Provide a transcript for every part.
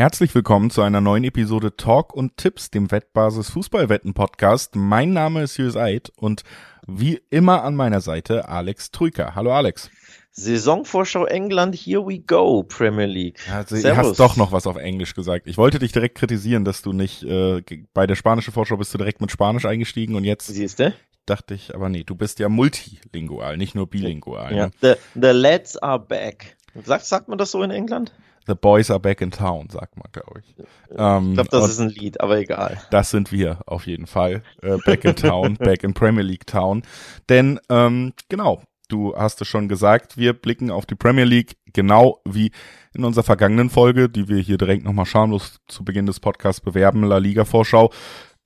Herzlich willkommen zu einer neuen Episode Talk und Tipps, dem Wettbasis Fußballwetten Podcast. Mein Name ist Julius Eid und wie immer an meiner Seite Alex Trüker. Hallo Alex. Saisonvorschau England, here we go, Premier League. Also, du hast doch noch was auf Englisch gesagt. Ich wollte dich direkt kritisieren, dass du nicht äh, bei der spanischen Vorschau bist du direkt mit Spanisch eingestiegen und jetzt Siehst du? dachte ich, aber nee, du bist ja multilingual, nicht nur bilingual. Ja. Ne? The, the lads are back. Sagt, sagt man das so in England? The boys are back in town, sagt man, glaube ich. Ähm, Ich glaube, das ist ein Lied, aber egal. Das sind wir auf jeden Fall. Äh, back in town, back in Premier League Town. Denn ähm, genau, du hast es schon gesagt, wir blicken auf die Premier League genau wie in unserer vergangenen Folge, die wir hier direkt nochmal schamlos zu Beginn des Podcasts bewerben, La Liga Vorschau.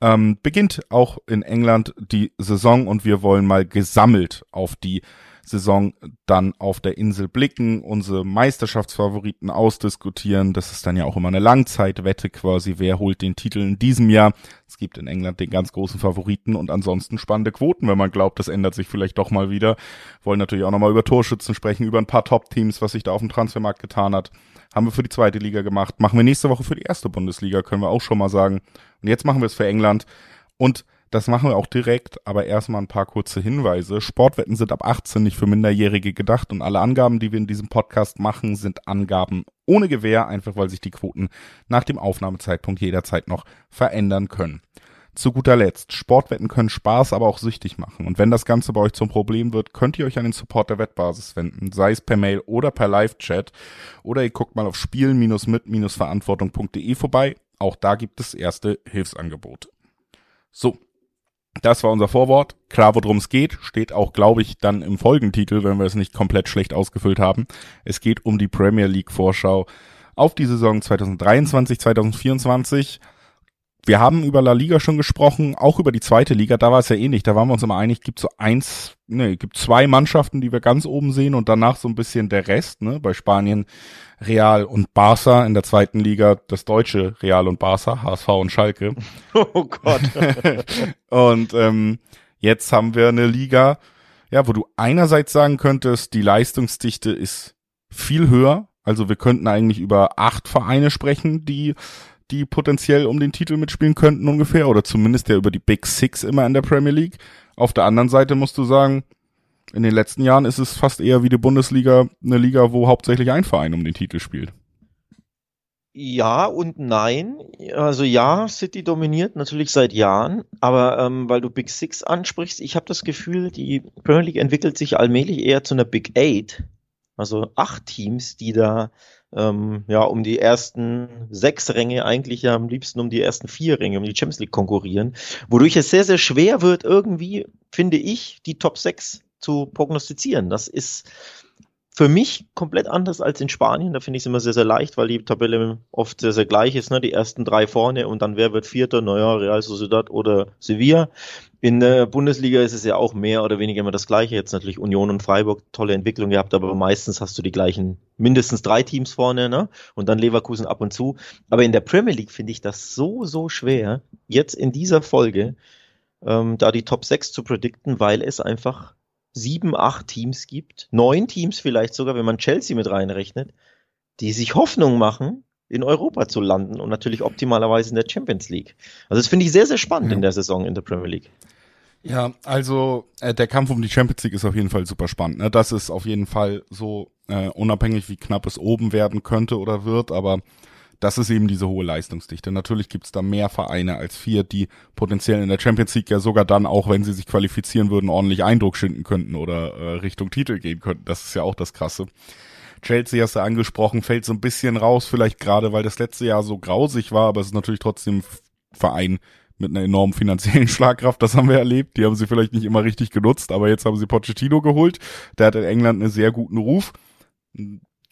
Ähm, beginnt auch in England die Saison und wir wollen mal gesammelt auf die Saison dann auf der Insel blicken, unsere Meisterschaftsfavoriten ausdiskutieren. Das ist dann ja auch immer eine Langzeitwette quasi. Wer holt den Titel in diesem Jahr? Es gibt in England den ganz großen Favoriten und ansonsten spannende Quoten, wenn man glaubt, das ändert sich vielleicht doch mal wieder. Wollen natürlich auch nochmal über Torschützen sprechen, über ein paar Top-Teams, was sich da auf dem Transfermarkt getan hat. Haben wir für die zweite Liga gemacht. Machen wir nächste Woche für die erste Bundesliga, können wir auch schon mal sagen. Und jetzt machen wir es für England. Und das machen wir auch direkt, aber erstmal ein paar kurze Hinweise. Sportwetten sind ab 18 nicht für Minderjährige gedacht und alle Angaben, die wir in diesem Podcast machen, sind Angaben ohne Gewähr, einfach weil sich die Quoten nach dem Aufnahmezeitpunkt jederzeit noch verändern können. Zu guter Letzt, Sportwetten können Spaß, aber auch süchtig machen. Und wenn das Ganze bei euch zum Problem wird, könnt ihr euch an den Support der Wettbasis wenden, sei es per Mail oder per Live-Chat. Oder ihr guckt mal auf spielen-mit-verantwortung.de vorbei. Auch da gibt es erste Hilfsangebote. So, das war unser Vorwort. Klar, worum es geht, steht auch, glaube ich, dann im Folgentitel, wenn wir es nicht komplett schlecht ausgefüllt haben. Es geht um die Premier League Vorschau auf die Saison 2023, 2024. Wir haben über La Liga schon gesprochen, auch über die zweite Liga, da war es ja ähnlich, da waren wir uns immer einig, gibt so eins, ne, gibt zwei Mannschaften, die wir ganz oben sehen und danach so ein bisschen der Rest, ne, bei Spanien Real und Barca, in der zweiten Liga das deutsche Real und Barca, HSV und Schalke. Oh Gott. Und ähm, jetzt haben wir eine Liga, ja, wo du einerseits sagen könntest, die Leistungsdichte ist viel höher. Also wir könnten eigentlich über acht Vereine sprechen, die die potenziell um den Titel mitspielen könnten ungefähr, oder zumindest ja über die Big Six immer in der Premier League. Auf der anderen Seite musst du sagen, in den letzten Jahren ist es fast eher wie die Bundesliga, eine Liga, wo hauptsächlich ein Verein um den Titel spielt. Ja und nein. Also ja, City dominiert natürlich seit Jahren, aber ähm, weil du Big Six ansprichst, ich habe das Gefühl, die Premier League entwickelt sich allmählich eher zu einer Big Eight. Also acht Teams, die da ähm, ja um die ersten sechs Ränge, eigentlich ja am liebsten um die ersten vier Ränge, um die Champions League konkurrieren, wodurch es sehr, sehr schwer wird, irgendwie, finde ich, die Top 6 zu prognostizieren. Das ist für mich komplett anders als in Spanien. Da finde ich es immer sehr, sehr leicht, weil die Tabelle oft sehr, sehr gleich ist. Ne? Die ersten drei vorne und dann wer wird Vierter? Naja, Real Sociedad oder Sevilla. In der Bundesliga ist es ja auch mehr oder weniger immer das Gleiche. Jetzt natürlich Union und Freiburg, tolle Entwicklung gehabt, aber meistens hast du die gleichen, mindestens drei Teams vorne, ne? Und dann Leverkusen ab und zu. Aber in der Premier League finde ich das so, so schwer, jetzt in dieser Folge, ähm, da die Top 6 zu predikten, weil es einfach sieben, acht Teams gibt, neun Teams vielleicht sogar, wenn man Chelsea mit reinrechnet, die sich Hoffnung machen, in Europa zu landen und natürlich optimalerweise in der Champions League. Also das finde ich sehr, sehr spannend Ja. in der Saison in der Premier League. Ja, also äh, der Kampf um die Champions League ist auf jeden Fall super spannend. Ne? Das ist auf jeden Fall so äh, unabhängig, wie knapp es oben werden könnte oder wird, aber das ist eben diese hohe Leistungsdichte. Natürlich gibt's da mehr Vereine als vier, die potenziell in der Champions League ja sogar dann, auch wenn sie sich qualifizieren würden, ordentlich Eindruck schinden könnten oder äh, Richtung Titel gehen könnten. Das ist ja auch das Krasse. Chelsea hast du angesprochen, fällt so ein bisschen raus, vielleicht gerade, weil das letzte Jahr so grausig war, aber es ist natürlich trotzdem ein Verein mit einer enormen finanziellen Schlagkraft, das haben wir erlebt. Die haben sie vielleicht nicht immer richtig genutzt, aber jetzt haben sie Pochettino geholt. Der hat in England einen sehr guten Ruf.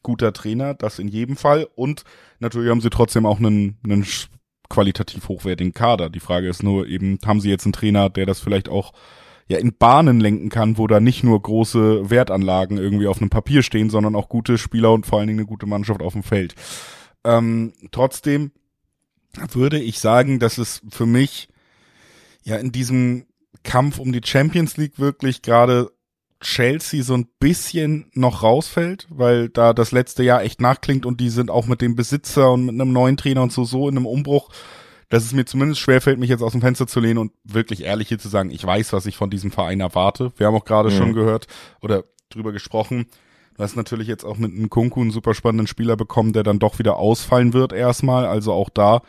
Guter Trainer, das in jedem Fall. Und natürlich haben sie trotzdem auch einen, einen qualitativ hochwertigen Kader. Die Frage ist nur eben, haben sie jetzt einen Trainer, der das vielleicht auch ja in Bahnen lenken kann, wo da nicht nur große Wertanlagen irgendwie auf einem Papier stehen, sondern auch gute Spieler und vor allen Dingen eine gute Mannschaft auf dem Feld. Ähm, trotzdem würde ich sagen, dass es für mich ja in diesem Kampf um die Champions League wirklich gerade Chelsea so ein bisschen noch rausfällt, weil da das letzte Jahr echt nachklingt und die sind auch mit dem Besitzer und mit einem neuen Trainer und so so in einem Umbruch, dass es mir zumindest schwerfällt, mich jetzt aus dem Fenster zu lehnen und wirklich ehrlich hier zu sagen, ich weiß, was ich von diesem Verein erwarte. Wir haben auch gerade mhm. schon gehört oder drüber gesprochen. Du hast natürlich jetzt auch mit einem Kunku einen super spannenden Spieler bekommen, der dann doch wieder ausfallen wird erstmal. Also auch da.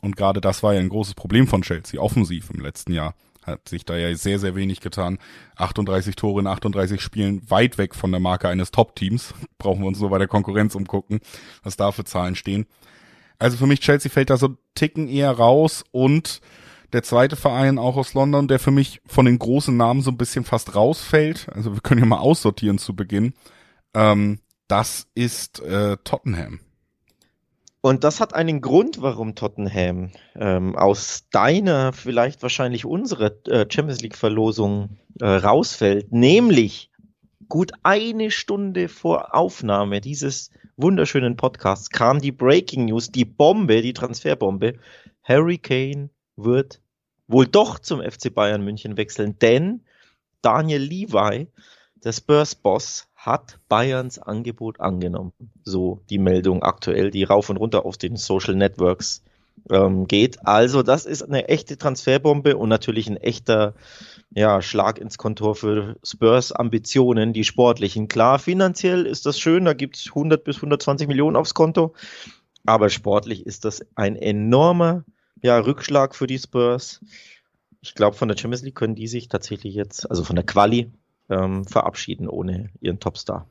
Und gerade das war ja ein großes Problem von Chelsea, offensiv im letzten Jahr hat sich da ja sehr, sehr wenig getan. 38 Tore in 38 Spielen, weit weg von der Marke eines Top-Teams. Brauchen wir uns nur bei der Konkurrenz umgucken, was da für Zahlen stehen. Also für mich Chelsea fällt da so Ticken eher raus und der zweite Verein auch aus London, der für mich von den großen Namen so ein bisschen fast rausfällt. Also wir können ja mal aussortieren zu Beginn. Ähm, das ist äh, Tottenham. Und das hat einen Grund, warum Tottenham ähm, aus deiner, vielleicht wahrscheinlich unserer äh, Champions League-Verlosung äh, rausfällt, nämlich gut eine Stunde vor Aufnahme dieses wunderschönen Podcasts kam die Breaking News, die Bombe, die Transferbombe. Harry Kane wird wohl doch zum FC Bayern München wechseln, denn Daniel Levi, der Spurs-Boss, hat Bayerns Angebot angenommen. So die Meldung aktuell, die rauf und runter auf den Social Networks ähm, geht. Also das ist eine echte Transferbombe und natürlich ein echter ja, Schlag ins Kontor für Spurs Ambitionen, die sportlichen. Klar, finanziell ist das schön, da gibt es 100 bis 120 Millionen aufs Konto, aber sportlich ist das ein enormer ja, Rückschlag für die Spurs. Ich glaube, von der Champions League können die sich tatsächlich jetzt, also von der Quali, ähm, verabschieden ohne ihren Topstar.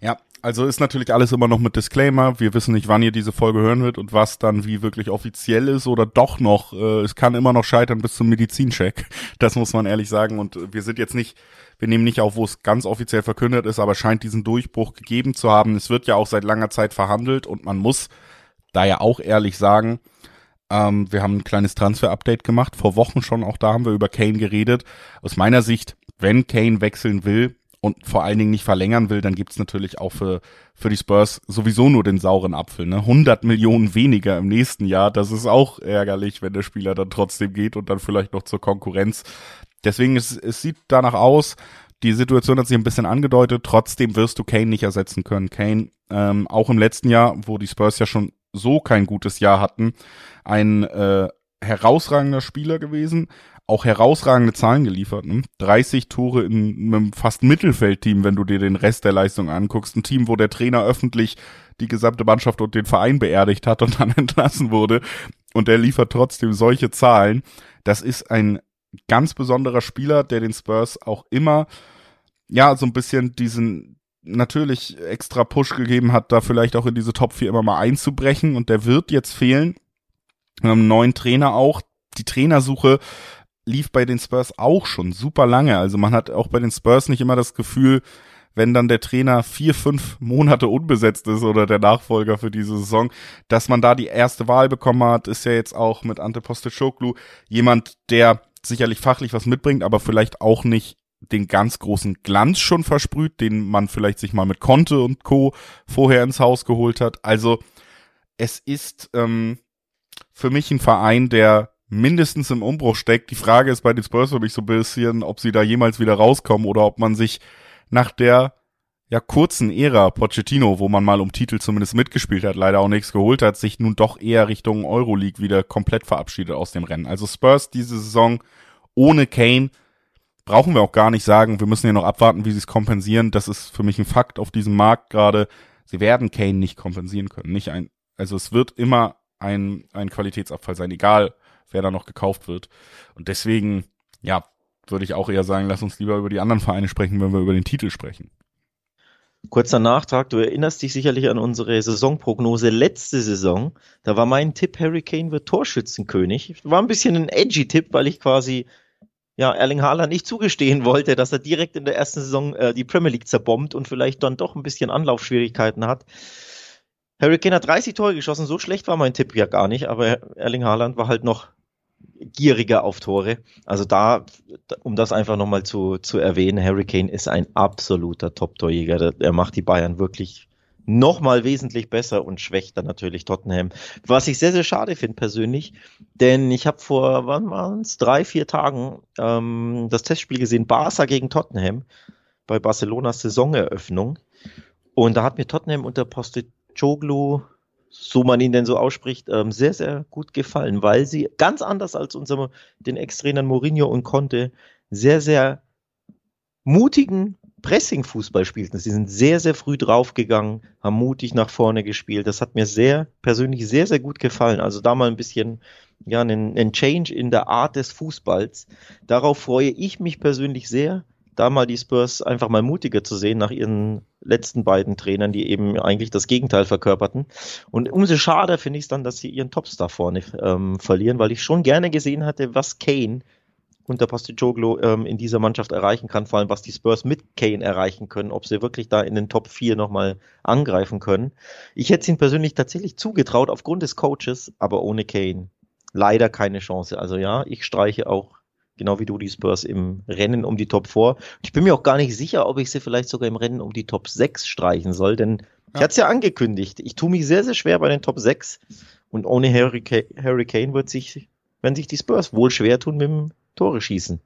Ja, also ist natürlich alles immer noch mit Disclaimer. Wir wissen nicht, wann ihr diese Folge hören wird und was dann wie wirklich offiziell ist oder doch noch. Äh, es kann immer noch scheitern bis zum Medizincheck. Das muss man ehrlich sagen. Und wir sind jetzt nicht, wir nehmen nicht auf, wo es ganz offiziell verkündet ist, aber scheint diesen Durchbruch gegeben zu haben. Es wird ja auch seit langer Zeit verhandelt und man muss da ja auch ehrlich sagen, ähm, wir haben ein kleines Transfer-Update gemacht, vor Wochen schon, auch da haben wir über Kane geredet. Aus meiner Sicht wenn Kane wechseln will und vor allen Dingen nicht verlängern will, dann gibt's natürlich auch für, für die Spurs sowieso nur den sauren Apfel. Ne? 100 Millionen weniger im nächsten Jahr, das ist auch ärgerlich, wenn der Spieler dann trotzdem geht und dann vielleicht noch zur Konkurrenz. Deswegen, es, es sieht danach aus, die Situation hat sich ein bisschen angedeutet, trotzdem wirst du Kane nicht ersetzen können. Kane, ähm, auch im letzten Jahr, wo die Spurs ja schon so kein gutes Jahr hatten, ein äh, herausragender Spieler gewesen, auch herausragende Zahlen geliefert. Ne? 30 Tore in einem fast Mittelfeldteam, wenn du dir den Rest der Leistung anguckst. Ein Team, wo der Trainer öffentlich die gesamte Mannschaft und den Verein beerdigt hat und dann entlassen wurde. Und der liefert trotzdem solche Zahlen. Das ist ein ganz besonderer Spieler, der den Spurs auch immer, ja, so ein bisschen diesen, natürlich extra Push gegeben hat, da vielleicht auch in diese Top 4 immer mal einzubrechen und der wird jetzt fehlen. Wir haben einen neuen Trainer auch. Die Trainersuche lief bei den Spurs auch schon super lange. Also man hat auch bei den Spurs nicht immer das Gefühl, wenn dann der Trainer vier, fünf Monate unbesetzt ist oder der Nachfolger für diese Saison, dass man da die erste Wahl bekommen hat, ist ja jetzt auch mit Ante Postecoglu jemand, der sicherlich fachlich was mitbringt, aber vielleicht auch nicht den ganz großen Glanz schon versprüht, den man vielleicht sich mal mit Conte und Co. vorher ins Haus geholt hat. Also es ist ähm, für mich ein Verein, der mindestens im Umbruch steckt. Die Frage ist bei den Spurs für mich so ein bisschen, ob sie da jemals wieder rauskommen oder ob man sich nach der ja kurzen Ära Pochettino, wo man mal um Titel zumindest mitgespielt hat, leider auch nichts geholt hat, sich nun doch eher Richtung Euroleague wieder komplett verabschiedet aus dem Rennen. Also Spurs diese Saison ohne Kane brauchen wir auch gar nicht sagen. Wir müssen ja noch abwarten, wie sie es kompensieren. Das ist für mich ein Fakt auf diesem Markt gerade. Sie werden Kane nicht kompensieren können. Nicht ein, also es wird immer ein, ein Qualitätsabfall sein, egal wer da noch gekauft wird. Und deswegen, ja, würde ich auch eher sagen, lass uns lieber über die anderen Vereine sprechen, wenn wir über den Titel sprechen. Kurzer Nachtrag, du erinnerst dich sicherlich an unsere Saisonprognose letzte Saison. Da war mein Tipp, Harry Kane wird Torschützenkönig. War ein bisschen ein edgy Tipp, weil ich quasi ja, Erling Haaland nicht zugestehen wollte, dass er direkt in der ersten Saison äh, die Premier League zerbombt und vielleicht dann doch ein bisschen Anlaufschwierigkeiten hat. Harry Kane hat 30 Tore geschossen, so schlecht war mein Tipp ja gar nicht, aber Erling Haaland war halt noch gieriger auf Tore. Also da, um das einfach nochmal zu, zu erwähnen, Harry Kane ist ein absoluter Top-Torjäger. Er macht die Bayern wirklich nochmal wesentlich besser und schwächt dann natürlich Tottenham. Was ich sehr, sehr schade finde persönlich, denn ich habe vor, wann waren es, drei, vier Tagen ähm, das Testspiel gesehen, Barca gegen Tottenham. bei Barcelonas Saisoneröffnung. Und da hat mir Tottenham unter Postecoglou, so man ihn denn so ausspricht, ähm, sehr, sehr gut gefallen, weil sie ganz anders als unser, den Ex-Trainern Mourinho und Conte sehr, sehr mutigen Pressing-Fußball spielten. Sie sind sehr, sehr früh draufgegangen, haben mutig nach vorne gespielt. Das hat mir sehr, persönlich sehr, sehr gut gefallen. Also da mal ein bisschen, ja, einen, einen Change in der Art des Fußballs. Darauf freue ich mich persönlich sehr, da mal die Spurs einfach mal mutiger zu sehen nach ihren letzten beiden Trainern, die eben eigentlich das Gegenteil verkörperten. Und umso schade finde ich es dann, dass sie ihren Topstar vorne ähm, verlieren, weil ich schon gerne gesehen hatte, was Kane unter Postecoglou ähm, in dieser Mannschaft erreichen kann, vor allem was die Spurs mit Kane erreichen können, ob sie wirklich da in den Top 4 nochmal angreifen können. Ich hätte es ihnen persönlich tatsächlich zugetraut aufgrund des Coaches, aber ohne Kane leider keine Chance. Also ja, ich streiche auch genau wie du die Spurs im Rennen um die Top 4. Ich bin mir auch gar nicht sicher, ob ich sie vielleicht sogar im Rennen um die Top 6 streichen soll, denn ja. ich hatte es ja angekündigt. Ich tue mich sehr, sehr schwer bei den Top 6 und ohne Harry, Harry Kane wird sich, wenn sich die Spurs wohl schwer tun mit dem Tore schießen.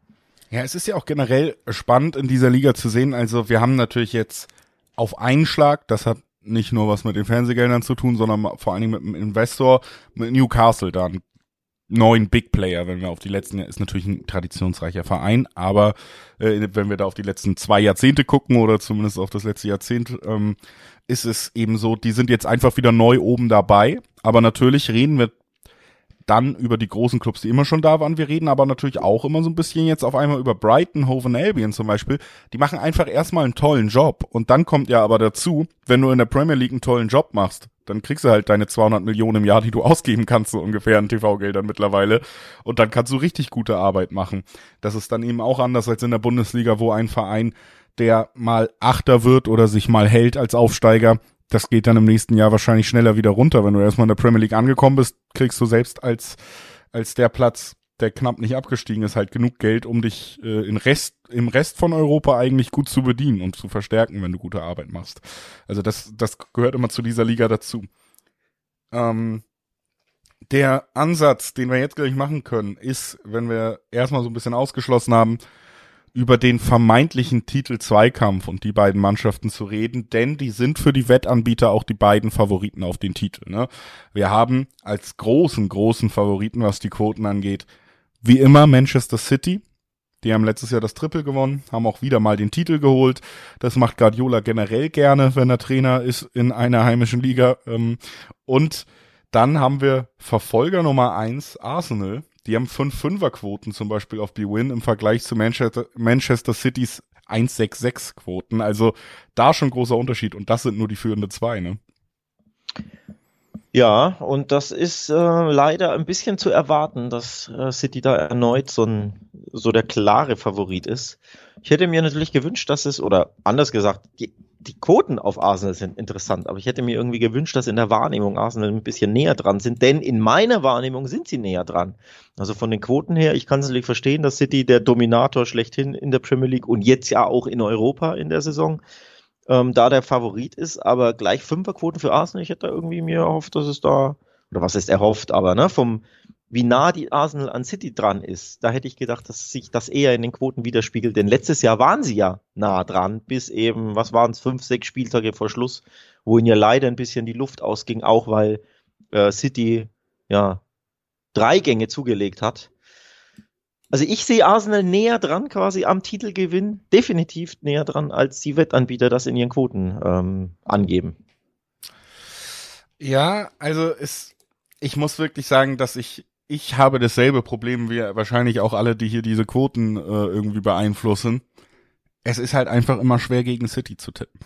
Ja, es ist ja auch generell spannend in dieser Liga zu sehen. Also wir haben natürlich jetzt auf einen Schlag, das hat nicht nur was mit den Fernsehgeldern zu tun, sondern vor allen Dingen mit dem Investor, mit Newcastle da einen neuen Big Player, wenn wir auf die letzten, ist natürlich ein traditionsreicher Verein, aber äh, wenn wir da auf die letzten zwei Jahrzehnte gucken oder zumindest auf das letzte Jahrzehnt, ähm, ist es eben so, die sind jetzt einfach wieder neu oben dabei, aber natürlich reden wir dann über die großen Clubs, die immer schon da waren. Wir reden aber natürlich auch immer so ein bisschen jetzt auf einmal über Brighton, Hove and Albion zum Beispiel. Die machen einfach erstmal einen tollen Job. Und dann kommt ja aber dazu, wenn du in der Premier League einen tollen Job machst, dann kriegst du halt deine 200 Millionen im Jahr, die du ausgeben kannst, so ungefähr an TV-Geldern mittlerweile. Und dann kannst du richtig gute Arbeit machen. Das ist dann eben auch anders als in der Bundesliga, wo ein Verein, der mal Achter wird oder sich mal hält als Aufsteiger, das geht dann im nächsten Jahr wahrscheinlich schneller wieder runter. Wenn du erstmal in der Premier League angekommen bist, kriegst du selbst als, als der Platz, der knapp nicht abgestiegen ist, halt genug Geld, um dich äh, in Rest, im Rest von Europa eigentlich gut zu bedienen und zu verstärken, wenn du gute Arbeit machst. Also das, das gehört immer zu dieser Liga dazu. Ähm, der Ansatz, den wir jetzt gleich machen können, ist, wenn wir erstmal so ein bisschen ausgeschlossen haben, über den vermeintlichen Titel Zweikampf und die beiden Mannschaften zu reden, denn die sind für die Wettanbieter auch die beiden Favoriten auf den Titel. Ne? Wir haben als großen, großen Favoriten, was die Quoten angeht, wie immer Manchester City. Die haben letztes Jahr das Triple gewonnen, haben auch wieder mal den Titel geholt. Das macht Guardiola generell gerne, wenn er Trainer ist in einer heimischen Liga. Ähm, und dann haben wir Verfolger Nummer eins Arsenal, die haben 5-5er-Quoten zum Beispiel auf B-Win im Vergleich zu Manchester, Manchester Citys 1-6-6-Quoten. Also da schon großer Unterschied und das sind nur die führenden zwei, ne? Ja, und das ist äh, leider ein bisschen zu erwarten, dass äh, City da erneut so, ein, so der klare Favorit ist. Ich hätte mir natürlich gewünscht, dass es, oder anders gesagt, die Quoten auf Arsenal sind interessant, aber ich hätte mir irgendwie gewünscht, dass in der Wahrnehmung Arsenal ein bisschen näher dran sind, denn in meiner Wahrnehmung sind sie näher dran. Also von den Quoten her, ich kann es natürlich verstehen, dass City der Dominator schlechthin in der Premier League und jetzt ja auch in Europa in der Saison ähm, da der Favorit ist, aber gleich Fünferquoten für Arsenal, ich hätte da irgendwie mir erhofft, dass es da, oder was ist erhofft, aber ne, vom, wie nah die Arsenal an City dran ist, da hätte ich gedacht, dass sich das eher in den Quoten widerspiegelt. Denn letztes Jahr waren sie ja nah dran, bis eben, was waren es, fünf, sechs Spieltage vor Schluss, wo ihnen ja leider ein bisschen die Luft ausging, auch weil äh, City ja drei Gänge zugelegt hat. Also ich sehe Arsenal näher dran quasi am Titelgewinn, definitiv näher dran, als die Wettanbieter das in ihren Quoten ähm, angeben. Ja, also es, ich muss wirklich sagen, dass ich ich habe dasselbe Problem wie wahrscheinlich auch alle, die hier diese Quoten äh, irgendwie beeinflussen. Es ist halt einfach immer schwer gegen City zu tippen.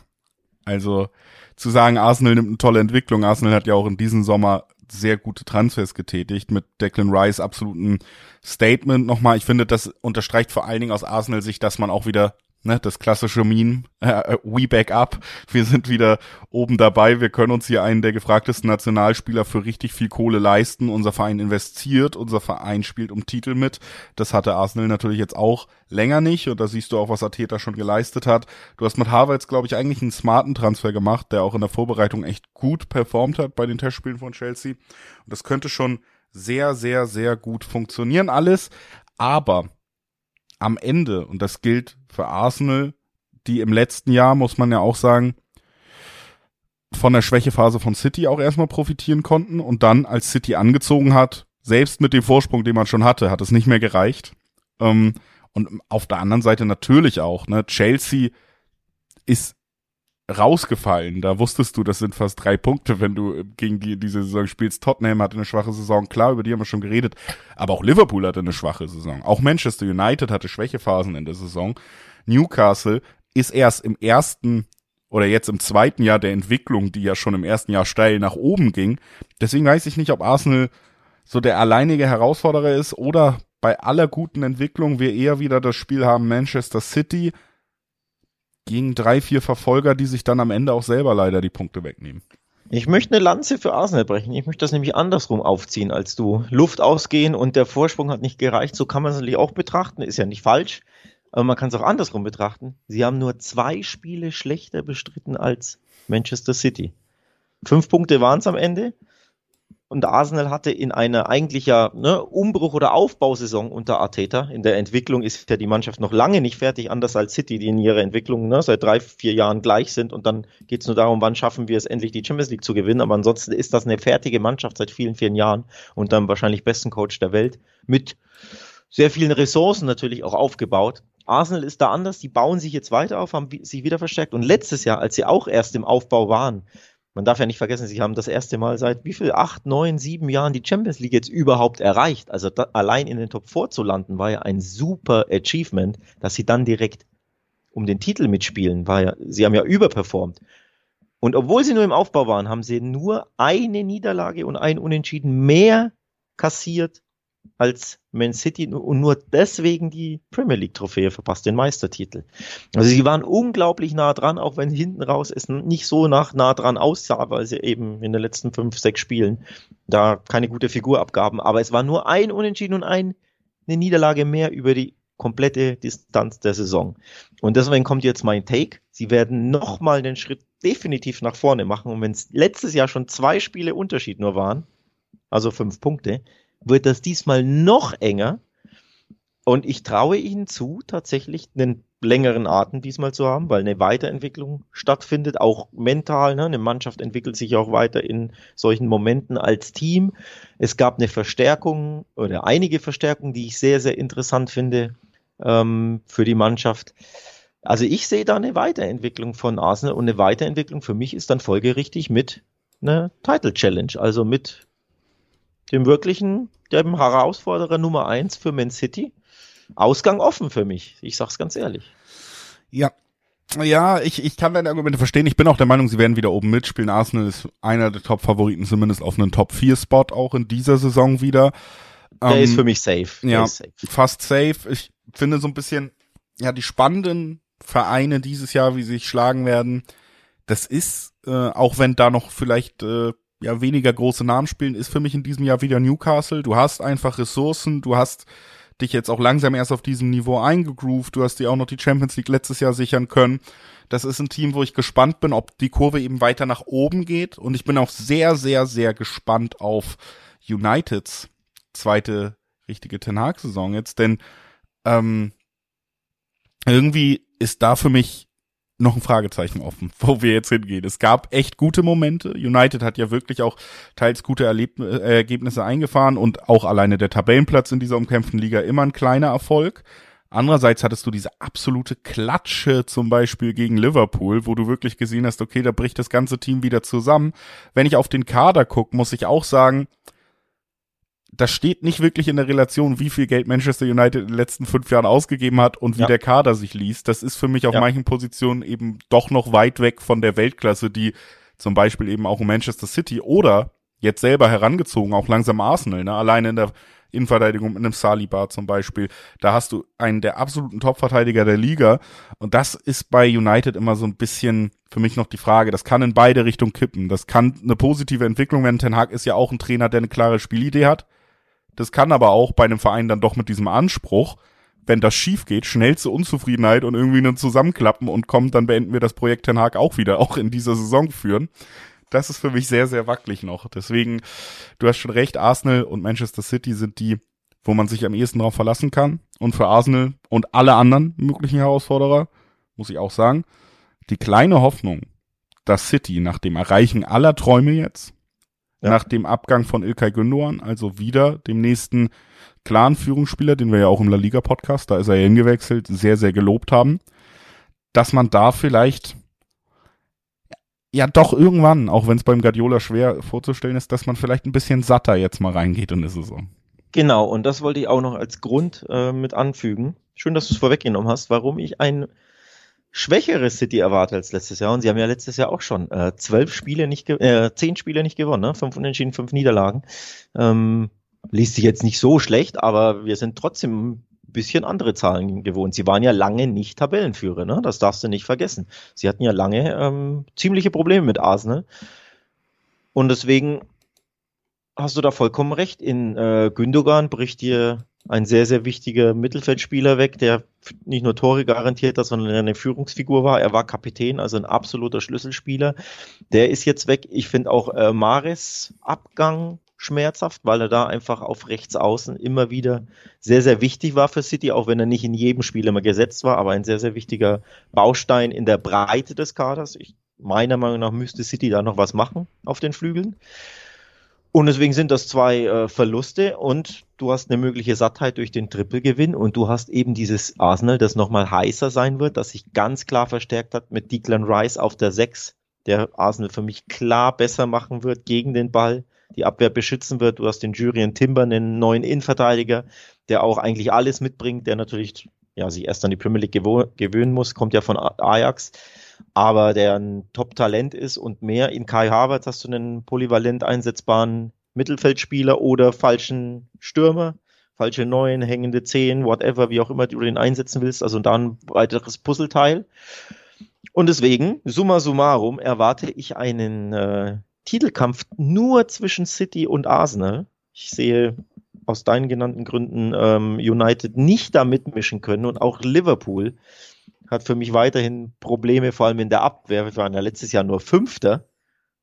Also zu sagen, Arsenal nimmt eine tolle Entwicklung. Arsenal hat ja auch in diesem Sommer sehr gute Transfers getätigt mit Declan Rice absoluten Statement nochmal. Ich finde, das unterstreicht vor allen Dingen aus Arsenal Sicht, dass man auch wieder ne, das klassische Meme, äh, äh, we back up, wir sind wieder oben dabei, wir können uns hier einen der gefragtesten Nationalspieler für richtig viel Kohle leisten, unser Verein investiert, unser Verein spielt um Titel mit, das hatte Arsenal natürlich jetzt auch länger nicht und da siehst du auch, was Ateta schon geleistet hat. Du hast mit Harvards, glaube ich, eigentlich einen smarten Transfer gemacht, der auch in der Vorbereitung echt gut performt hat bei den Testspielen von Chelsea. Und das könnte schon sehr, sehr, sehr gut funktionieren alles, aber am Ende, und das gilt für Arsenal, die im letzten Jahr, muss man ja auch sagen, von der Schwächephase von City auch erstmal profitieren konnten und dann, als City angezogen hat, selbst mit dem Vorsprung, den man schon hatte, hat es nicht mehr gereicht. Ähm, und auf der anderen Seite natürlich auch, ne, Chelsea ist rausgefallen. Da wusstest du, das sind fast drei Punkte, wenn du gegen die diese Saison spielst. Tottenham hatte eine schwache Saison, klar, über die haben wir schon geredet. Aber auch Liverpool hatte eine schwache Saison. Auch Manchester United hatte Schwächephasen in der Saison. Newcastle ist erst im ersten oder jetzt im zweiten Jahr der Entwicklung, die ja schon im ersten Jahr steil nach oben ging. Deswegen weiß ich nicht, ob Arsenal so der alleinige Herausforderer ist oder bei aller guten Entwicklung wir eher wieder das Spiel haben Manchester City gegen drei, vier Verfolger, die sich dann am Ende auch selber leider die Punkte wegnehmen. Ich möchte eine Lanze für Arsenal brechen. Ich möchte das nämlich andersrum aufziehen, als du Luft ausgehen und der Vorsprung hat nicht gereicht. So kann man es natürlich auch betrachten. Ist ja nicht falsch. Aber man kann es auch andersrum betrachten. Sie haben nur zwei Spiele schlechter bestritten als Manchester City. Fünf Punkte waren es am Ende. Und Arsenal hatte in einer eigentlich ne, Umbruch- oder Aufbausaison unter Arteta. In der Entwicklung ist ja die Mannschaft noch lange nicht fertig, anders als City, die in ihrer Entwicklung ne, seit drei, vier Jahren gleich sind. Und dann geht es nur darum, wann schaffen wir es endlich, die Champions League zu gewinnen. Aber ansonsten ist das eine fertige Mannschaft seit vielen, vielen Jahren und dann wahrscheinlich besten Coach der Welt mit sehr vielen Ressourcen natürlich auch aufgebaut. Arsenal ist da anders, die bauen sich jetzt weiter auf, haben sich wieder verstärkt. Und letztes Jahr, als sie auch erst im Aufbau waren, man darf ja nicht vergessen, sie haben das erste Mal seit wie viel, acht, neun, sieben Jahren die Champions League jetzt überhaupt erreicht. Also da, allein in den Top 4 zu landen, war ja ein super Achievement, dass sie dann direkt um den Titel mitspielen, war ja, sie haben ja überperformt. Und obwohl sie nur im Aufbau waren, haben sie nur eine Niederlage und ein Unentschieden mehr kassiert als Man City und nur deswegen die Premier League Trophäe verpasst, den Meistertitel. Also sie waren unglaublich nah dran, auch wenn hinten raus es nicht so nach nah dran aussah, weil sie eben in den letzten fünf, sechs Spielen da keine gute Figur abgaben. Aber es war nur ein Unentschieden und ein, eine Niederlage mehr über die komplette Distanz der Saison. Und deswegen kommt jetzt mein Take. Sie werden nochmal den Schritt definitiv nach vorne machen. Und wenn es letztes Jahr schon zwei Spiele Unterschied nur waren, also fünf Punkte, wird das diesmal noch enger. Und ich traue ihnen zu, tatsächlich einen längeren Atem diesmal zu haben, weil eine Weiterentwicklung stattfindet, auch mental. Ne? Eine Mannschaft entwickelt sich auch weiter in solchen Momenten als Team. Es gab eine Verstärkung oder einige Verstärkungen, die ich sehr, sehr interessant finde ähm, für die Mannschaft. Also ich sehe da eine Weiterentwicklung von Arsenal und eine Weiterentwicklung für mich ist dann folgerichtig mit einer Title Challenge, also mit dem wirklichen, dem Herausforderer Nummer eins für Man City. Ausgang offen für mich. Ich sag's ganz ehrlich. Ja. Ja, ich, ich kann deine Argumente verstehen. Ich bin auch der Meinung, sie werden wieder oben mitspielen. Arsenal ist einer der Top-Favoriten, zumindest auf einen Top-4-Spot auch in dieser Saison wieder. Der ähm, ist für mich safe. Der ja, safe. fast safe. Ich finde so ein bisschen, ja, die spannenden Vereine dieses Jahr, wie sie sich schlagen werden, das ist, äh, auch wenn da noch vielleicht äh, ja weniger große Namen spielen, ist für mich in diesem Jahr wieder Newcastle. Du hast einfach Ressourcen, du hast dich jetzt auch langsam erst auf diesem Niveau eingegroovt, du hast dir auch noch die Champions League letztes Jahr sichern können. Das ist ein Team, wo ich gespannt bin, ob die Kurve eben weiter nach oben geht und ich bin auch sehr, sehr, sehr gespannt auf Uniteds zweite richtige Ten Hag-Saison jetzt, denn ähm, irgendwie ist da für mich noch ein Fragezeichen offen, wo wir jetzt hingehen. Es gab echt gute Momente. United hat ja wirklich auch teils gute Erleb äh, Ergebnisse eingefahren und auch alleine der Tabellenplatz in dieser umkämpften Liga immer ein kleiner Erfolg. Andererseits hattest du diese absolute Klatsche zum Beispiel gegen Liverpool, wo du wirklich gesehen hast, okay, da bricht das ganze Team wieder zusammen. Wenn ich auf den Kader gucke, muss ich auch sagen, das steht nicht wirklich in der Relation, wie viel Geld Manchester United in den letzten fünf Jahren ausgegeben hat und wie ja. der Kader sich liest. Das ist für mich auf ja. manchen Positionen eben doch noch weit weg von der Weltklasse, die zum Beispiel eben auch in Manchester City oder jetzt selber herangezogen, auch langsam Arsenal, ne? alleine in der Innenverteidigung mit einem Saliba zum Beispiel. Da hast du einen der absoluten Topverteidiger der Liga. Und das ist bei United immer so ein bisschen für mich noch die Frage. Das kann in beide Richtungen kippen. Das kann eine positive Entwicklung werden. Ten Hag ist ja auch ein Trainer, der eine klare Spielidee hat. Das kann aber auch bei einem Verein dann doch mit diesem Anspruch, wenn das schief geht, schnellste Unzufriedenheit und irgendwie ein Zusammenklappen und kommt, dann beenden wir das Projekt Ten Hag auch wieder, auch in dieser Saison führen. Das ist für mich sehr, sehr wackelig noch. Deswegen, du hast schon recht, Arsenal und Manchester City sind die, wo man sich am ehesten darauf verlassen kann. Und für Arsenal und alle anderen möglichen Herausforderer muss ich auch sagen, die kleine Hoffnung, dass City nach dem Erreichen aller Träume jetzt, ja. nach dem Abgang von Ilkay Gündoğan, also wieder dem nächsten klaren Führungsspieler, den wir ja auch im La Liga Podcast, da ist er hingewechselt, sehr, sehr gelobt haben, dass man da vielleicht ja doch irgendwann, auch wenn es beim Guardiola schwer vorzustellen ist, dass man vielleicht ein bisschen satter jetzt mal reingeht in die Saison. Genau, und das wollte ich auch noch als Grund äh, mit anfügen. Schön, dass du es vorweggenommen hast, warum ich ein schwächeres City erwarte als letztes Jahr. Und sie haben ja letztes Jahr auch schon äh, zwölf Spiele nicht, äh, zehn Spiele nicht gewonnen, ne? fünf Unentschieden, fünf Niederlagen. Ähm, liest sich jetzt nicht so schlecht, aber wir sind trotzdem ein bisschen andere Zahlen gewohnt. Sie waren ja lange nicht Tabellenführer, ne? Das darfst du nicht vergessen. Sie hatten ja lange ähm, ziemliche Probleme mit Arsenal. Und deswegen hast du da vollkommen recht. In äh, Gündogan bricht dir ein sehr, sehr wichtiger Mittelfeldspieler weg, der nicht nur Tore garantiert hat, sondern eine Führungsfigur war. Er war Kapitän, also ein absoluter Schlüsselspieler. Der ist jetzt weg. Ich finde auch äh, Mares Abgang schmerzhaft, weil er da einfach auf rechts außen immer wieder sehr, sehr wichtig war für City, auch wenn er nicht in jedem Spiel immer gesetzt war, aber ein sehr, sehr wichtiger Baustein in der Breite des Kaders. Ich, meiner Meinung nach müsste City da noch was machen auf den Flügeln. Und deswegen sind das zwei äh, Verluste und du hast eine mögliche Sattheit durch den Trippelgewinn und du hast eben dieses Arsenal, das nochmal heißer sein wird, das sich ganz klar verstärkt hat mit Declan Rice auf der 6, der Arsenal für mich klar besser machen wird gegen den Ball, die Abwehr beschützen wird. Du hast den Julian Timber, einen neuen Innenverteidiger, der auch eigentlich alles mitbringt, der natürlich ja, sich erst an die Premier League gewöhnen muss, kommt ja von Ajax aber der ein Top-Talent ist und mehr. In Kai Havertz hast du einen polyvalent einsetzbaren Mittelfeldspieler oder falschen Stürmer, falsche Neun, hängende Zehn, whatever, wie auch immer du den einsetzen willst. Also da ein weiteres Puzzleteil. Und deswegen, summa summarum, erwarte ich einen äh, Titelkampf nur zwischen City und Arsenal. Ich sehe aus deinen genannten Gründen ähm, United nicht da mitmischen können und auch Liverpool hat für mich weiterhin Probleme, vor allem in der Abwehr. Wir waren ja letztes Jahr nur Fünfter.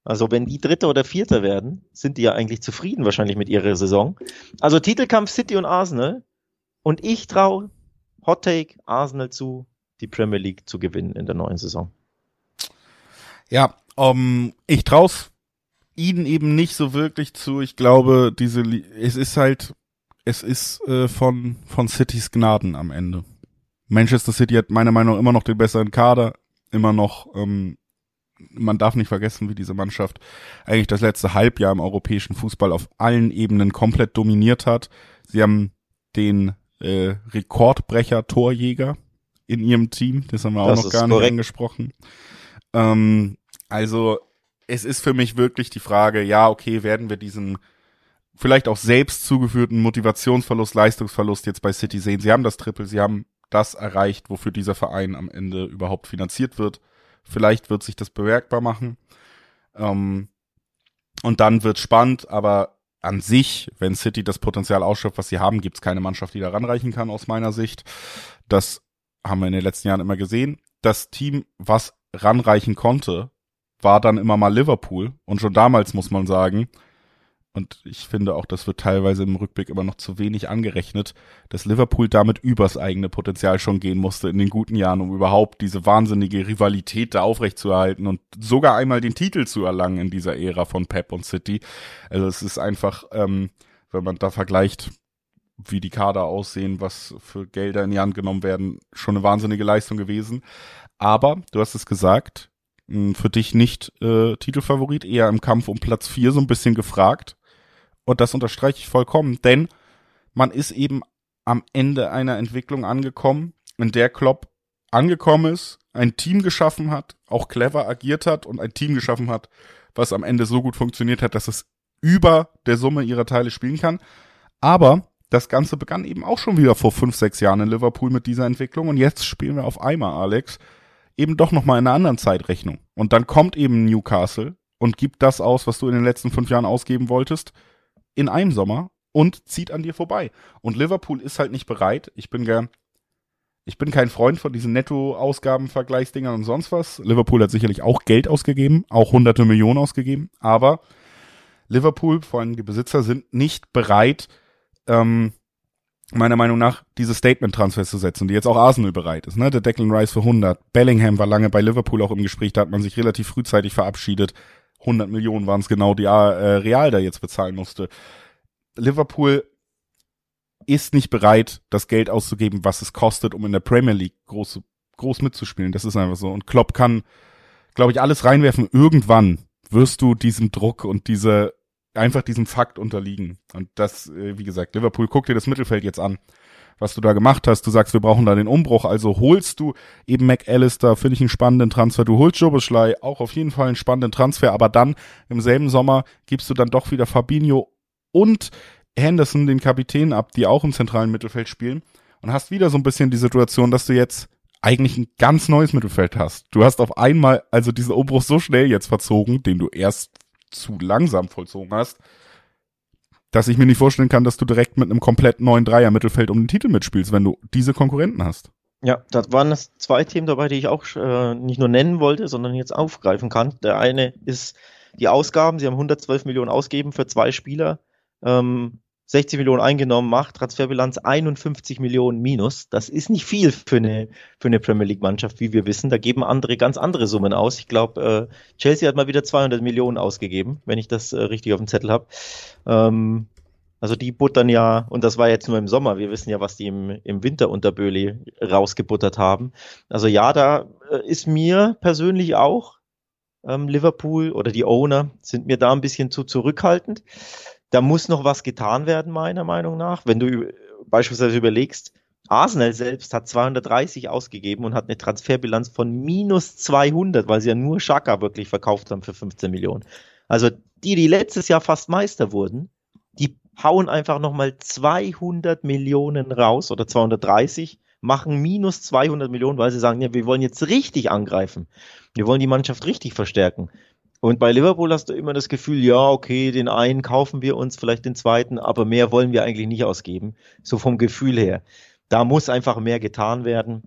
Also wenn die Dritter oder Vierter werden, sind die ja eigentlich zufrieden wahrscheinlich mit ihrer Saison. Also Titelkampf City und Arsenal. Und ich traue Hot Take Arsenal zu, die Premier League zu gewinnen in der neuen Saison. Ja, um, ähm, ich traue ihnen eben nicht so wirklich zu. Ich glaube, diese, es ist halt, es ist äh, von von Citys Gnaden am Ende. Manchester City hat meiner Meinung nach immer noch den besseren Kader, immer noch, ähm, man darf nicht vergessen, wie diese Mannschaft eigentlich das letzte Halbjahr im europäischen Fußball auf allen Ebenen komplett dominiert hat. Sie haben den äh, Rekordbrecher Torjäger in ihrem Team, das haben wir das auch noch gar nicht korrekt. angesprochen. Ähm, also es ist für mich wirklich die Frage, ja, okay, werden wir diesen vielleicht auch selbst zugeführten Motivationsverlust, Leistungsverlust jetzt bei City sehen. Sie haben das Triple, sie haben das erreicht, wofür dieser Verein am Ende überhaupt finanziert wird. Vielleicht wird sich das bemerkbar machen. Ähm, und dann wird spannend, aber an sich, wenn City das Potenzial ausschöpft, was sie haben, gibt es keine Mannschaft, die da ranreichen kann, aus meiner Sicht. Das haben wir in den letzten Jahren immer gesehen. Das Team, was ranreichen konnte, war dann immer mal Liverpool. Und schon damals muss man sagen, und ich finde auch, das wird teilweise im Rückblick immer noch zu wenig angerechnet, dass Liverpool damit übers eigene Potenzial schon gehen musste in den guten Jahren, um überhaupt diese wahnsinnige Rivalität da aufrechtzuerhalten und sogar einmal den Titel zu erlangen in dieser Ära von Pep und City. Also es ist einfach, ähm, wenn man da vergleicht, wie die Kader aussehen, was für Gelder in die Hand genommen werden, schon eine wahnsinnige Leistung gewesen. Aber, du hast es gesagt, für dich nicht äh, Titelfavorit, eher im Kampf um Platz vier so ein bisschen gefragt. Und das unterstreiche ich vollkommen, denn man ist eben am Ende einer Entwicklung angekommen, in der Klopp angekommen ist, ein Team geschaffen hat, auch clever agiert hat und ein Team geschaffen hat, was am Ende so gut funktioniert hat, dass es über der Summe ihrer Teile spielen kann. Aber das Ganze begann eben auch schon wieder vor fünf, sechs Jahren in Liverpool mit dieser Entwicklung und jetzt spielen wir auf einmal, Alex, eben doch nochmal in einer anderen Zeitrechnung. Und dann kommt eben Newcastle und gibt das aus, was du in den letzten fünf Jahren ausgeben wolltest in einem Sommer und zieht an dir vorbei. Und Liverpool ist halt nicht bereit. Ich bin gern, ich bin kein Freund von diesen Netto-Ausgaben-Vergleichsdingern und sonst was. Liverpool hat sicherlich auch Geld ausgegeben, auch hunderte Millionen ausgegeben, aber Liverpool, vor allem die Besitzer, sind nicht bereit, ähm, meiner Meinung nach, diese Statement-Transfers zu setzen, die jetzt auch Arsenal bereit ist. Ne? Der Declan Rice für 100. Bellingham war lange bei Liverpool auch im Gespräch, da hat man sich relativ frühzeitig verabschiedet. 100 Millionen waren es genau, die äh, Real da jetzt bezahlen musste. Liverpool ist nicht bereit, das Geld auszugeben, was es kostet, um in der Premier League groß, groß mitzuspielen. Das ist einfach so. Und Klopp kann, glaube ich, alles reinwerfen. Irgendwann wirst du diesem Druck und diese einfach diesem Fakt unterliegen. Und das, äh, wie gesagt, Liverpool, guck dir das Mittelfeld jetzt an, was du da gemacht hast. Du sagst, wir brauchen da den Umbruch. Also holst du eben McAllister, finde ich einen spannenden Transfer. Du holst Jobeschlei, auch auf jeden Fall einen spannenden Transfer. Aber dann im selben Sommer gibst du dann doch wieder Fabinho und Henderson, den Kapitän, ab, die auch im zentralen Mittelfeld spielen. Und hast wieder so ein bisschen die Situation, dass du jetzt eigentlich ein ganz neues Mittelfeld hast. Du hast auf einmal also diesen Umbruch so schnell jetzt verzogen, den du erst zu langsam vollzogen hast, dass ich mir nicht vorstellen kann, dass du direkt mit einem komplett neuen Dreier-Mittelfeld um den Titel mitspielst, wenn du diese Konkurrenten hast. Ja, das waren zwei Themen dabei, die ich auch äh, nicht nur nennen wollte, sondern jetzt aufgreifen kann. Der eine ist die Ausgaben. Sie haben 112 Millionen ausgegeben für zwei Spieler. Ähm, 60 Millionen eingenommen macht, Transferbilanz 51 Millionen minus. Das ist nicht viel für eine, für eine Premier League Mannschaft, wie wir wissen. Da geben andere ganz andere Summen aus. Ich glaube, äh, Chelsea hat mal wieder 200 Millionen ausgegeben, wenn ich das äh, richtig auf dem Zettel habe. Ähm, also die buttern ja, und das war jetzt nur im Sommer, wir wissen ja, was die im, im Winter unter Böhli rausgebuttert haben. Also ja, da äh, ist mir persönlich auch ähm, Liverpool oder die Owner sind mir da ein bisschen zu zurückhaltend. Da muss noch was getan werden, meiner Meinung nach. Wenn du beispielsweise überlegst, Arsenal selbst hat 230 ausgegeben und hat eine Transferbilanz von minus 200, weil sie ja nur Schaka wirklich verkauft haben für 15 Millionen. Also die, die letztes Jahr fast Meister wurden, die hauen einfach nochmal 200 Millionen raus oder 230, machen minus 200 Millionen, weil sie sagen, ja, wir wollen jetzt richtig angreifen. Wir wollen die Mannschaft richtig verstärken. Und bei Liverpool hast du immer das Gefühl, ja, okay, den einen kaufen wir uns, vielleicht den zweiten, aber mehr wollen wir eigentlich nicht ausgeben. So vom Gefühl her. Da muss einfach mehr getan werden.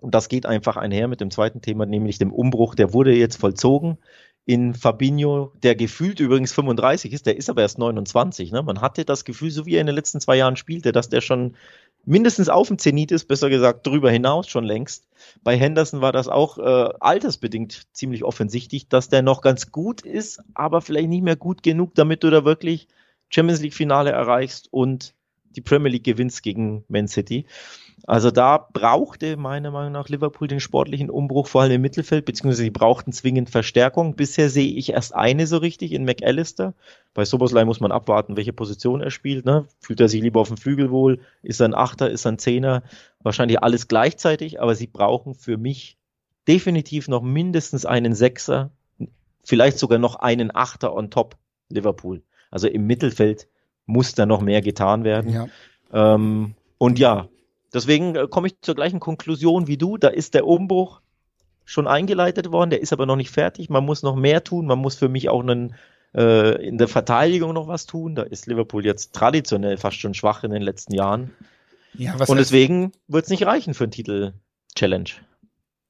Und das geht einfach einher mit dem zweiten Thema, nämlich dem Umbruch. Der wurde jetzt vollzogen in Fabinho, der gefühlt übrigens 35 ist, der ist aber erst 29. Ne? Man hatte das Gefühl, so wie er in den letzten zwei Jahren spielte, dass der schon mindestens auf dem Zenit ist, besser gesagt drüber hinaus schon längst. Bei Henderson war das auch äh, altersbedingt ziemlich offensichtlich, dass der noch ganz gut ist, aber vielleicht nicht mehr gut genug, damit du da wirklich Champions League Finale erreichst und die Premier League gewinnst gegen Man City. Also da brauchte meiner Meinung nach Liverpool den sportlichen Umbruch, vor allem im Mittelfeld, beziehungsweise sie brauchten zwingend Verstärkung. Bisher sehe ich erst eine so richtig in McAllister. Bei Soboslai muss man abwarten, welche Position er spielt. Ne? Fühlt er sich lieber auf dem Flügel wohl? Ist er ein Achter? Ist er ein Zehner? Wahrscheinlich alles gleichzeitig, aber sie brauchen für mich definitiv noch mindestens einen Sechser, vielleicht sogar noch einen Achter on top Liverpool. Also im Mittelfeld muss da noch mehr getan werden. Ja. Ähm, und ja, Deswegen äh, komme ich zur gleichen Konklusion wie du. Da ist der Umbruch schon eingeleitet worden, der ist aber noch nicht fertig. Man muss noch mehr tun. Man muss für mich auch einen, äh, in der Verteidigung noch was tun. Da ist Liverpool jetzt traditionell fast schon schwach in den letzten Jahren. Ja, Und deswegen wird es nicht reichen für einen Titel-Challenge.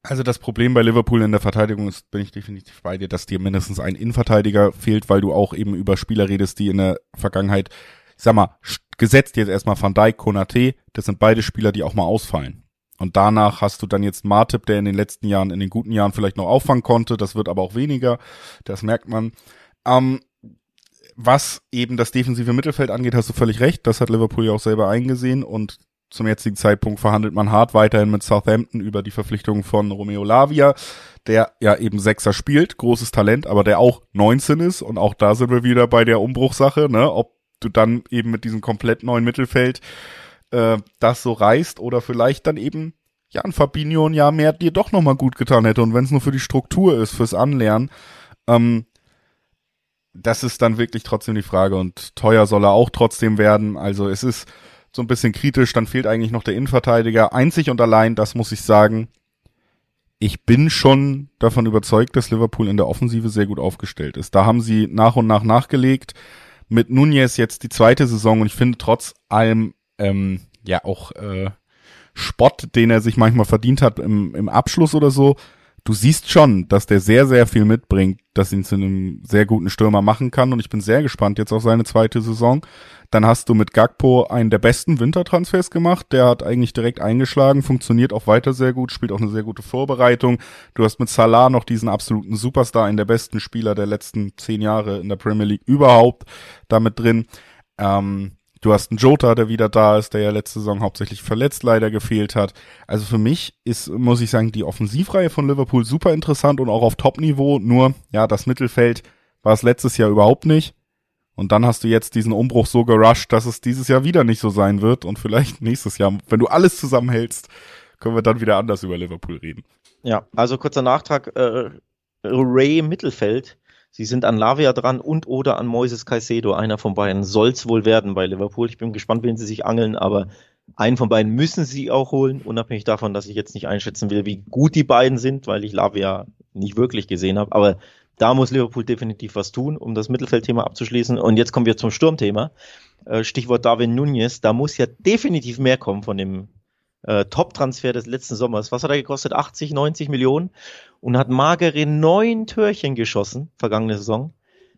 Also das Problem bei Liverpool in der Verteidigung ist, bin ich definitiv bei dir, dass dir mindestens ein Innenverteidiger fehlt, weil du auch eben über Spieler redest, die in der Vergangenheit, ich sag mal, gesetzt jetzt erstmal Van Dijk, Konate, das sind beide Spieler, die auch mal ausfallen. Und danach hast du dann jetzt Martip, der in den letzten Jahren, in den guten Jahren vielleicht noch auffangen konnte. Das wird aber auch weniger. Das merkt man. Ähm, was eben das defensive Mittelfeld angeht, hast du völlig recht. Das hat Liverpool ja auch selber eingesehen. Und zum jetzigen Zeitpunkt verhandelt man hart weiterhin mit Southampton über die Verpflichtung von Romeo Lavia, der ja eben Sechser spielt, großes Talent, aber der auch 19 ist. Und auch da sind wir wieder bei der Umbruchsache, ne? Ob du dann eben mit diesem komplett neuen Mittelfeld äh, das so reißt oder vielleicht dann eben ja ein Fabinho ein Jahr mehr dir doch nochmal gut getan hätte und wenn es nur für die Struktur ist, fürs Anlernen, ähm, das ist dann wirklich trotzdem die Frage und teuer soll er auch trotzdem werden. Also es ist so ein bisschen kritisch, dann fehlt eigentlich noch der Innenverteidiger. Einzig und allein, das muss ich sagen, ich bin schon davon überzeugt, dass Liverpool in der Offensive sehr gut aufgestellt ist. Da haben sie nach und nach nachgelegt mit Nunez jetzt die zweite Saison und ich finde trotz allem ähm, ja auch äh, Spott, den er sich manchmal verdient hat im, im Abschluss oder so, du siehst schon, dass der sehr, sehr viel mitbringt, dass ihn zu einem sehr guten Stürmer machen kann und ich bin sehr gespannt jetzt auf seine zweite Saison. Dann hast du mit Gagpo einen der besten Wintertransfers gemacht. Der hat eigentlich direkt eingeschlagen, funktioniert auch weiter sehr gut, spielt auch eine sehr gute Vorbereitung. Du hast mit Salah noch diesen absoluten Superstar, einen der besten Spieler der letzten zehn Jahre in der Premier League überhaupt damit drin. Ähm, Du hast einen Jota, der wieder da ist, der ja letzte Saison hauptsächlich verletzt leider gefehlt hat. Also für mich ist, muss ich sagen, die Offensivreihe von Liverpool super interessant und auch auf Top-Niveau. Nur, ja, das Mittelfeld war es letztes Jahr überhaupt nicht. Und dann hast du jetzt diesen Umbruch so gerusht, dass es dieses Jahr wieder nicht so sein wird und vielleicht nächstes Jahr, wenn du alles zusammenhältst, können wir dann wieder anders über Liverpool reden. Ja, also kurzer Nachtrag, äh, Ray Mittelfeld Sie sind an Lavia dran und oder an Moises Caicedo. Einer von beiden soll es wohl werden bei Liverpool. Ich bin gespannt, wen sie sich angeln, aber einen von beiden müssen sie auch holen, unabhängig davon, dass ich jetzt nicht einschätzen will, wie gut die beiden sind, weil ich Lavia nicht wirklich gesehen habe. Aber da muss Liverpool definitiv was tun, um das Mittelfeldthema abzuschließen. Und jetzt kommen wir zum Sturmthema. Äh, Stichwort Darwin Nunez. Da muss ja definitiv mehr kommen von dem äh, Top-Transfer des letzten Sommers. Was hat er gekostet? 80, 90 Millionen und hat magere neun Törchen geschossen, vergangene Saison.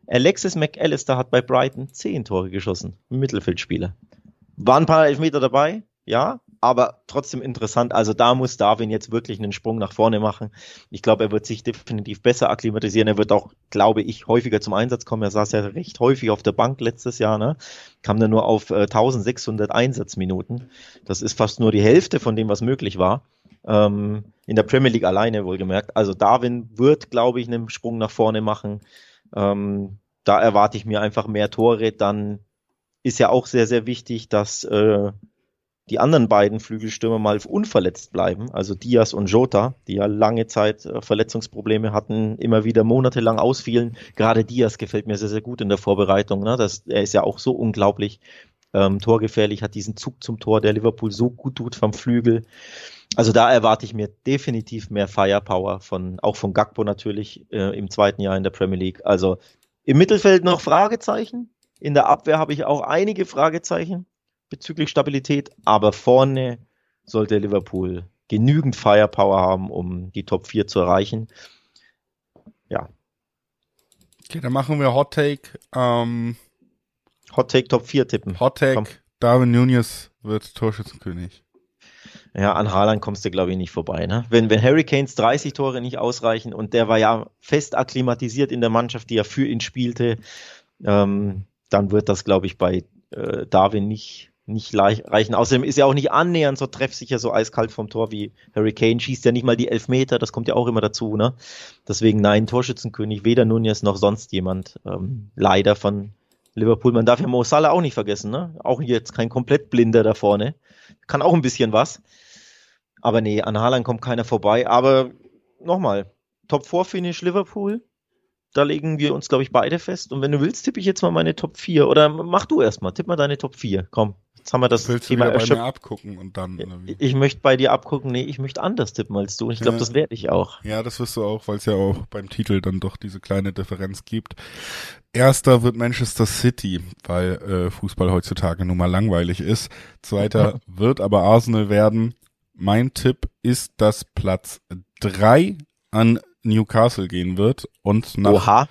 Alexis McAllister hat bei Brighton zehn Tore geschossen, Mittelfeldspieler. Waren ein paar Elfmeter dabei, ja, aber trotzdem interessant. Also da muss Darwin jetzt wirklich einen Sprung nach vorne machen. Ich glaube, er wird sich definitiv besser akklimatisieren. Er wird auch, glaube ich, häufiger zum Einsatz kommen. Er saß ja recht häufig auf der Bank letztes Jahr, ne? Kam dann nur auf äh, 1600 Einsatzminuten. Das ist fast nur die Hälfte von dem, was möglich war. Ähm, in der Premier League alleine wohlgemerkt. Also Darwin wird, glaube ich, einen Sprung nach vorne machen. Ähm, da erwarte ich mir einfach mehr Tore. Dann ist ja auch sehr, sehr wichtig, dass äh, die anderen beiden Flügelstürmer mal unverletzt bleiben, also Diaz und Jota, die ja lange Zeit äh, Verletzungsprobleme hatten, immer wieder monatelang ausfielen. Gerade Diaz gefällt mir sehr, sehr gut in der Vorbereitung. Ne? Das, er ist ja auch so unglaublich ähm, torgefährlich, hat diesen Zug zum Tor, der Liverpool so gut tut vom Flügel. Also da erwarte ich mir definitiv mehr Firepower von, auch von Gakpo natürlich äh, im zweiten Jahr in der Premier League. Also im Mittelfeld noch Fragezeichen. In der Abwehr habe ich auch einige Fragezeichen bezüglich Stabilität, aber vorne sollte Liverpool genügend Firepower haben, um die Top 4 zu erreichen. Ja. Okay, dann machen wir Hot Take. Ähm, Hot Take Top 4 tippen. Hot Take, Komm. Darwin Nunez wird Torschützenkönig. Ja, an Haaland kommst du, glaube ich, nicht vorbei. Ne? Wenn, wenn Hurricanes 30 Tore nicht ausreichen und der war ja fest akklimatisiert in der Mannschaft, die ja für ihn spielte, ähm, dann wird das, glaube ich, bei äh, Darwin nicht, nicht reichen. Außerdem ist er auch nicht annähernd so treffsicher, so eiskalt vom Tor wie Harry Kane. Schießt ja nicht mal die Elfmeter, das kommt ja auch immer dazu. Ne? Deswegen nein, Torschützenkönig, weder Nunez noch sonst jemand. Ähm, leider von Liverpool. Man darf ja Mo Salah auch nicht vergessen. Ne? Auch jetzt kein komplett Blinder da vorne. Kann auch ein bisschen was. Aber nee, an Haaland kommt keiner vorbei. Aber nochmal, Top-4-Finish Liverpool da legen wir uns, glaube ich, beide fest. Und wenn du willst, tippe ich jetzt mal meine Top 4. Oder mach du erstmal, tipp mal deine Top 4. Komm, jetzt haben wir das Willst Thema du bei mir abgucken und dann. Ich, ich möchte bei dir abgucken, nee, ich möchte anders tippen als du. Und ich glaube, ja. das werde ich auch. Ja, das wirst du auch, weil es ja auch beim Titel dann doch diese kleine Differenz gibt. Erster wird Manchester City, weil äh, Fußball heutzutage nun mal langweilig ist. Zweiter wird aber Arsenal werden. Mein Tipp ist, dass Platz drei an Newcastle gehen wird und nach, Oha.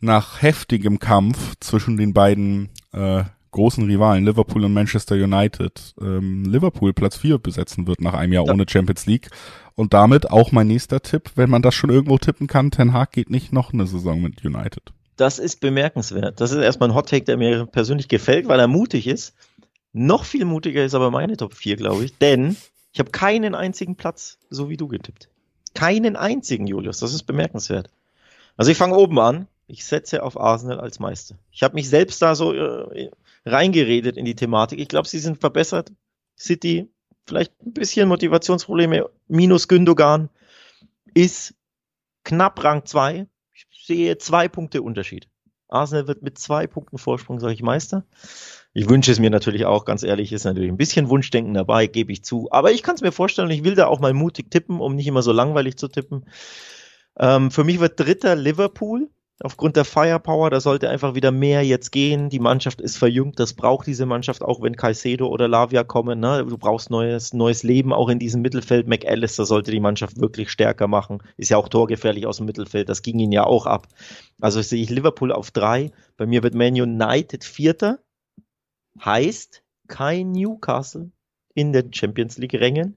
nach heftigem Kampf zwischen den beiden äh, großen Rivalen Liverpool und Manchester United ähm, Liverpool Platz 4 besetzen wird nach einem Jahr ja. ohne Champions League und damit auch mein nächster Tipp, wenn man das schon irgendwo tippen kann, Ten Hag geht nicht noch eine Saison mit United. Das ist bemerkenswert. Das ist erstmal ein Hot Take, der mir persönlich gefällt, weil er mutig ist. Noch viel mutiger ist aber meine Top 4, glaube ich, denn ich habe keinen einzigen Platz, so wie du getippt. Keinen einzigen, Julius. Das ist bemerkenswert. Also ich fange oben an. Ich setze auf Arsenal als Meister. Ich habe mich selbst da so äh, reingeredet in die Thematik. Ich glaube, sie sind verbessert. City, vielleicht ein bisschen Motivationsprobleme. Minus Gündogan ist knapp Rang 2. Ich sehe zwei Punkte Unterschied. Arsenal wird mit zwei Punkten Vorsprung, sage ich, Meister. Ich wünsche es mir natürlich auch, ganz ehrlich, ist natürlich ein bisschen Wunschdenken dabei, gebe ich zu. Aber ich kann es mir vorstellen, ich will da auch mal mutig tippen, um nicht immer so langweilig zu tippen. Ähm, für mich wird dritter Liverpool, aufgrund der Firepower. Da sollte einfach wieder mehr jetzt gehen. Die Mannschaft ist verjüngt. Das braucht diese Mannschaft, auch wenn Caicedo oder Lavia kommen. Ne? Du brauchst neues, neues Leben auch in diesem Mittelfeld. McAllister sollte die Mannschaft wirklich stärker machen. Ist ja auch torgefährlich aus dem Mittelfeld. Das ging ihnen ja auch ab. Also sehe ich Liverpool auf drei. Bei mir wird Man United Vierter. Heißt kein Newcastle in den Champions League Rängen.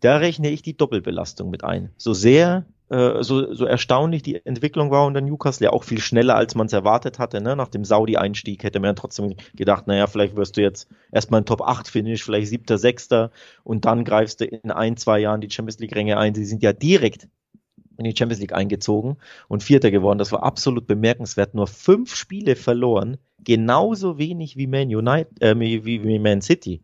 Da rechne ich die Doppelbelastung mit ein. So sehr äh, so, so erstaunlich die Entwicklung war unter Newcastle, ja auch viel schneller, als man es erwartet hatte. Ne? Nach dem Saudi-Einstieg hätte man ja trotzdem gedacht, naja, vielleicht wirst du jetzt erstmal ein Top-8-Finish, vielleicht siebter, sechster und dann greifst du in ein, zwei Jahren die Champions League-Ränge ein. Sie sind ja direkt in die Champions League eingezogen und Vierter geworden. Das war absolut bemerkenswert. Nur fünf Spiele verloren genauso wenig wie Man United, äh, wie, wie Man City.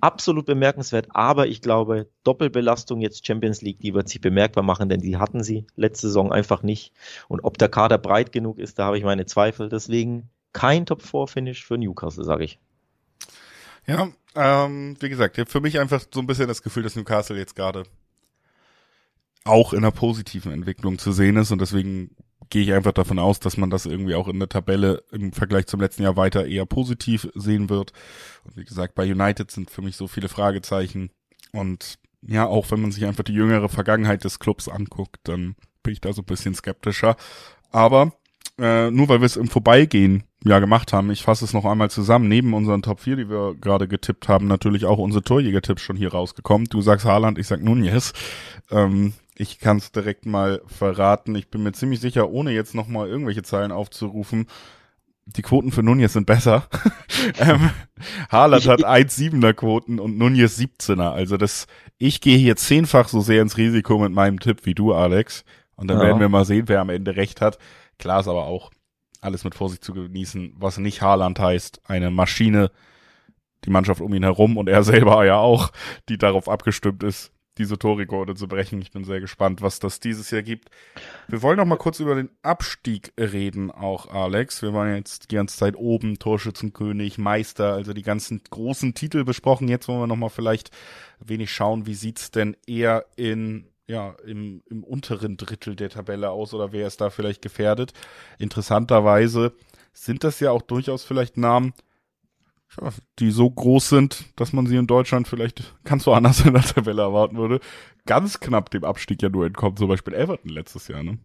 Absolut bemerkenswert, aber ich glaube, Doppelbelastung jetzt Champions League, die wird sich bemerkbar machen, denn die hatten sie letzte Saison einfach nicht. Und ob der Kader breit genug ist, da habe ich meine Zweifel. Deswegen kein Top-4-Finish für Newcastle, sage ich. Ja, ähm, wie gesagt, für mich einfach so ein bisschen das Gefühl, dass Newcastle jetzt gerade auch in einer positiven Entwicklung zu sehen ist und deswegen gehe ich einfach davon aus, dass man das irgendwie auch in der Tabelle im Vergleich zum letzten Jahr weiter eher positiv sehen wird. Und wie gesagt, bei United sind für mich so viele Fragezeichen. Und ja, auch wenn man sich einfach die jüngere Vergangenheit des Clubs anguckt, dann bin ich da so ein bisschen skeptischer. Aber äh, nur weil wir es im Vorbeigehen ja gemacht haben, ich fasse es noch einmal zusammen, neben unseren Top 4, die wir gerade getippt haben, natürlich auch unsere Torjäger-Tipps schon hier rausgekommen. Du sagst Haaland, ich sag Nunez. Ähm, ich kann es direkt mal verraten. Ich bin mir ziemlich sicher, ohne jetzt nochmal irgendwelche Zahlen aufzurufen, die Quoten für Nunez sind besser. ähm, Haaland hat 1,7er Quoten und Nunez 17er. Also das, ich gehe hier zehnfach so sehr ins Risiko mit meinem Tipp wie du, Alex. Und dann ja. werden wir mal sehen, wer am Ende recht hat. Klar ist aber auch alles mit Vorsicht zu genießen, was nicht Haaland heißt. Eine Maschine, die Mannschaft um ihn herum und er selber ja auch, die darauf abgestimmt ist, diese Torrekorde zu brechen. Ich bin sehr gespannt, was das dieses Jahr gibt. Wir wollen noch mal kurz über den Abstieg reden, auch Alex. Wir waren jetzt die ganze Zeit oben, Torschützenkönig, Meister, also die ganzen großen Titel besprochen. Jetzt wollen wir noch mal vielleicht wenig schauen, wie sieht's denn eher in ja, im, im unteren Drittel der Tabelle aus oder wer ist da vielleicht gefährdet? Interessanterweise sind das ja auch durchaus vielleicht Namen, die so groß sind, dass man sie in Deutschland vielleicht ganz woanders in der Tabelle erwarten würde, ganz knapp dem Abstieg ja nur entkommt, zum Beispiel Everton letztes Jahr, ne?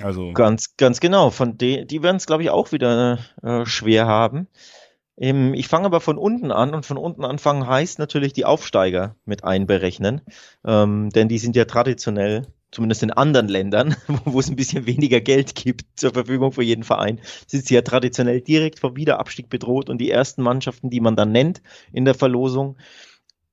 Also. Ganz, ganz genau. Von de die werden es, glaube ich, auch wieder äh, schwer haben. Ähm, ich fange aber von unten an und von unten anfangen heißt natürlich die Aufsteiger mit einberechnen, ähm, denn die sind ja traditionell zumindest in anderen Ländern, wo es ein bisschen weniger Geld gibt zur Verfügung für jeden Verein, sind sie ja traditionell direkt vom Wiederabstieg bedroht und die ersten Mannschaften, die man dann nennt in der Verlosung.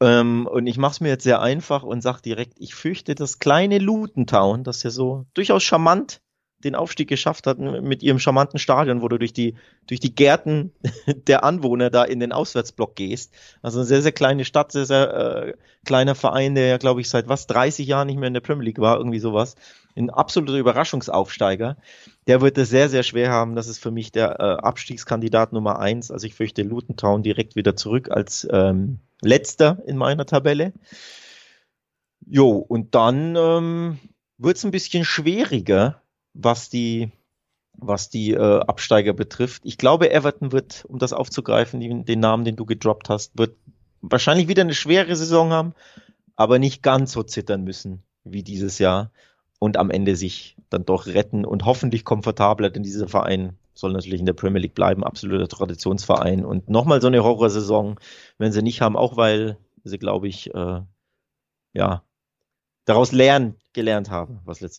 Ähm, und ich mache es mir jetzt sehr einfach und sage direkt, ich fürchte, das kleine Luton Town, das ja so durchaus charmant den Aufstieg geschafft hat mit ihrem charmanten Stadion, wo du durch die, durch die Gärten der Anwohner da in den Auswärtsblock gehst. Also eine sehr, sehr kleine Stadt, sehr, sehr äh, kleiner Verein, der ja, glaube ich, seit was, 30 Jahren nicht mehr in der Premier League war, irgendwie sowas. Ein absoluter Überraschungsaufsteiger. Der wird es sehr, sehr schwer haben. Das ist für mich der äh, Abstiegskandidat Nummer eins. Also ich fürchte Luton Town direkt wieder zurück als ähm, letzter in meiner Tabelle. Jo, und dann ähm, wird es ein bisschen schwieriger was die, was die äh, Absteiger betrifft. Ich glaube, Everton wird, um das aufzugreifen, den, den Namen, den du gedroppt hast, wird wahrscheinlich wieder eine schwere Saison haben, aber nicht ganz so zittern müssen wie dieses Jahr und am Ende sich dann doch retten und hoffentlich komfortabler, denn dieser Verein soll natürlich in der Premier League bleiben, absoluter Traditionsverein und nochmal so eine Horrorsaison, wenn sie nicht haben, auch weil sie, glaube ich, äh, ja, daraus lernen, gelernt haben, was letztes